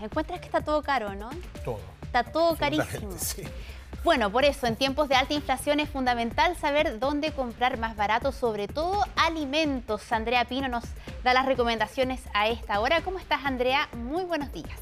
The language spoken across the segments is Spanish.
Encuentras que está todo caro, ¿no? Todo. Está todo carísimo. Sí. Bueno, por eso en tiempos de alta inflación es fundamental saber dónde comprar más barato, sobre todo alimentos. Andrea Pino nos da las recomendaciones a esta hora. ¿Cómo estás, Andrea? Muy buenos días.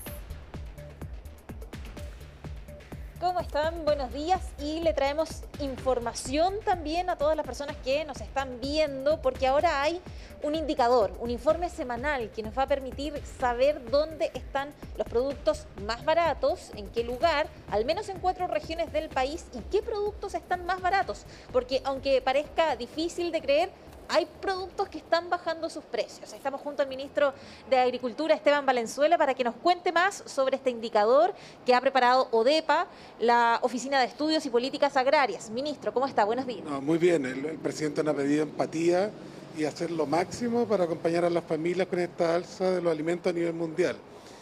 ¿Cómo están? Buenos días y le traemos información también a todas las personas que nos están viendo porque ahora hay un indicador, un informe semanal que nos va a permitir saber dónde están los productos más baratos, en qué lugar, al menos en cuatro regiones del país y qué productos están más baratos. Porque aunque parezca difícil de creer, hay productos que están bajando sus precios. Estamos junto al ministro de Agricultura, Esteban Valenzuela, para que nos cuente más sobre este indicador que ha preparado ODEPA, la Oficina de Estudios y Políticas Agrarias. Ministro, ¿cómo está? Buenos días. muy bien, el, presidente nos ha pedido empatía y hacer lo máximo para acompañar a las familias con esta alza de los alimentos a nivel mundial.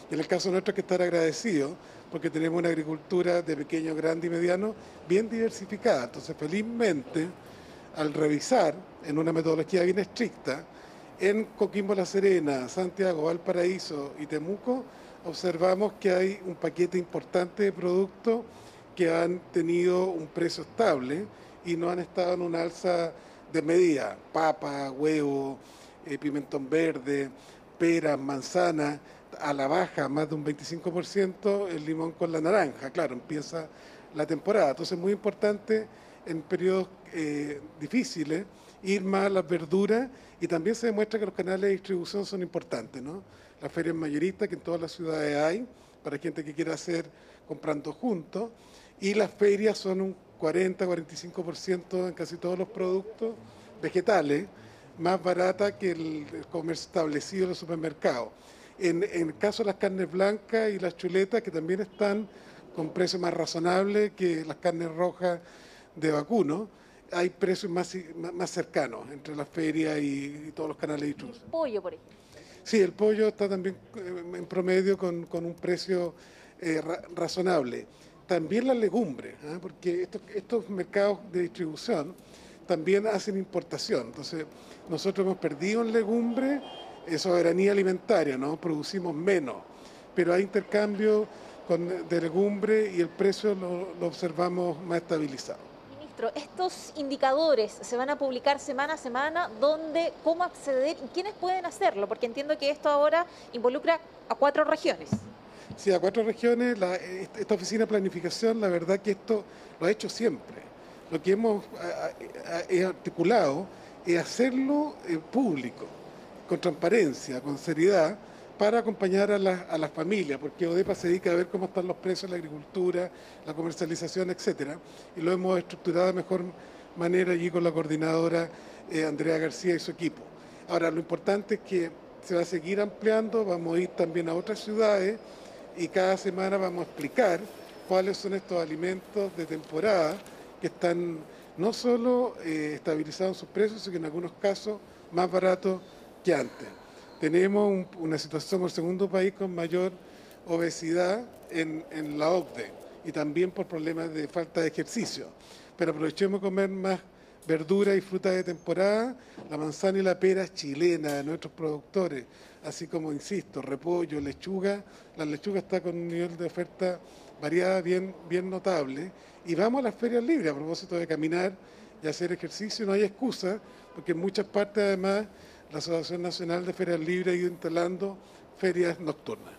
Y en el caso nuestro hay que estar agradecido porque tenemos una agricultura de pequeño, grande y mediano bien diversificada. Entonces, felizmente, al revisar en una metodología bien estricta, en Coquimbo La Serena, Santiago, Valparaíso y Temuco, observamos que hay un paquete importante de productos que han tenido un precio estable y no han estado en una alza de medida. Papa, huevo, eh, pimentón verde, pera, manzana, a la baja más de un 25%, el limón con la naranja. Claro, empieza la temporada. Entonces es muy importante en periodos eh, difíciles ir más a las verduras y también se demuestra que los canales de distribución son importantes, ¿no? Las ferias mayoristas que en todas las ciudades hay, para gente que quiera hacer comprando juntos, y las ferias son un 40-45% en casi todos los productos vegetales, más barata que el comercio establecido en los supermercados. En, en el caso de las carnes blancas y las chuletas, que también están con precios más razonables que las carnes rojas de vacuno, hay precios más, más cercanos entre las ferias y, todos los canales de distribución. El pollo, por ejemplo. Sí, el pollo está también eh, en promedio con, con un precio eh, razonable. También las legumbres, ¿eh? porque estos, estos mercados de distribución también hacen importación. Entonces, nosotros hemos perdido en legumbres soberanía alimentaria, ¿no? Producimos menos, pero hay intercambio con, de legumbre y el precio lo, lo observamos más estabilizado estos indicadores se van a publicar semana a semana, ¿dónde, cómo acceder y quiénes pueden hacerlo? Porque entiendo que esto ahora involucra a cuatro regiones. Sí, a cuatro regiones. esta oficina de planificación, la verdad que esto lo ha hecho siempre. Lo que hemos articulado es hacerlo eh, público, con transparencia, con seriedad, para acompañar a, las familias, porque ODEPA se dedica a ver cómo están los precios la agricultura, la comercialización, etcétera, y lo hemos estructurado de mejor manera allí con la coordinadora eh, Andrea García y su equipo. Ahora, lo importante es que se va a seguir ampliando, vamos a ir también a otras ciudades y cada semana vamos a explicar cuáles son estos alimentos de temporada que están no solo eh, estabilizados en sus precios, sino que en algunos casos más baratos que antes tenemos una situación como el segundo país con mayor obesidad en, la OCDE y también por problemas de falta de ejercicio. Pero aprovechemos comer más verduras y frutas de temporada, la manzana y la pera chilena de nuestros productores, así como, insisto, repollo, lechuga. La lechuga está con un nivel de oferta variada bien, bien notable. Y vamos a las ferias libres, a propósito de caminar y hacer ejercicio, no hay excusa, porque en muchas partes además la Asociación Nacional de Ferias Libres ha ido instalando ferias nocturnas.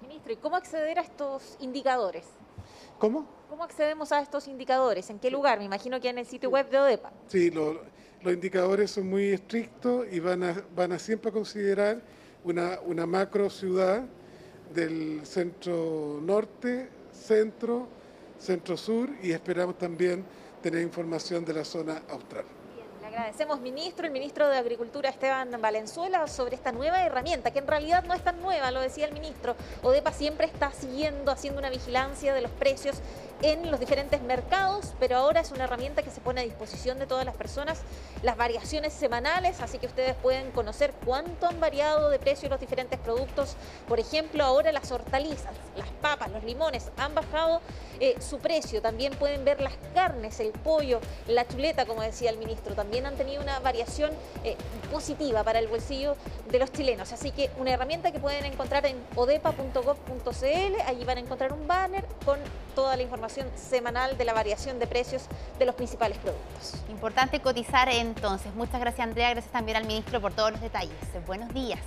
Ministro, ¿y cómo acceder a estos indicadores? ¿Cómo? ¿Cómo accedemos a estos indicadores? ¿En qué lugar? Me imagino que en el sitio web de ODEPA. Sí, los indicadores son muy estrictos y van a, van a siempre considerar una, una macro ciudad del centro norte, centro, centro sur y esperamos también tener información de la zona austral agradecemos, ministro, el ministro de Agricultura Esteban Valenzuela, sobre esta nueva herramienta, que en realidad no es tan nueva, lo decía el ministro. ODEPA siempre está siguiendo, haciendo una vigilancia de los precios en los diferentes mercados, pero ahora es una herramienta que se pone a disposición de todas las personas, las variaciones semanales, así que ustedes pueden conocer cuánto han variado de precio los diferentes productos. Por ejemplo, ahora las hortalizas, las papas, los limones han bajado eh, su precio. También pueden ver las carnes, el pollo, la chuleta, como decía el ministro, también han tenido una variación eh, positiva para el bolsillo de los chilenos. Así que una herramienta que pueden encontrar en odepa.gov.cl, allí van a encontrar un banner con toda la información semanal de la variación de precios de los principales productos. Importante cotizar entonces. Muchas gracias Andrea, gracias también al ministro por todos los detalles. Buenos días.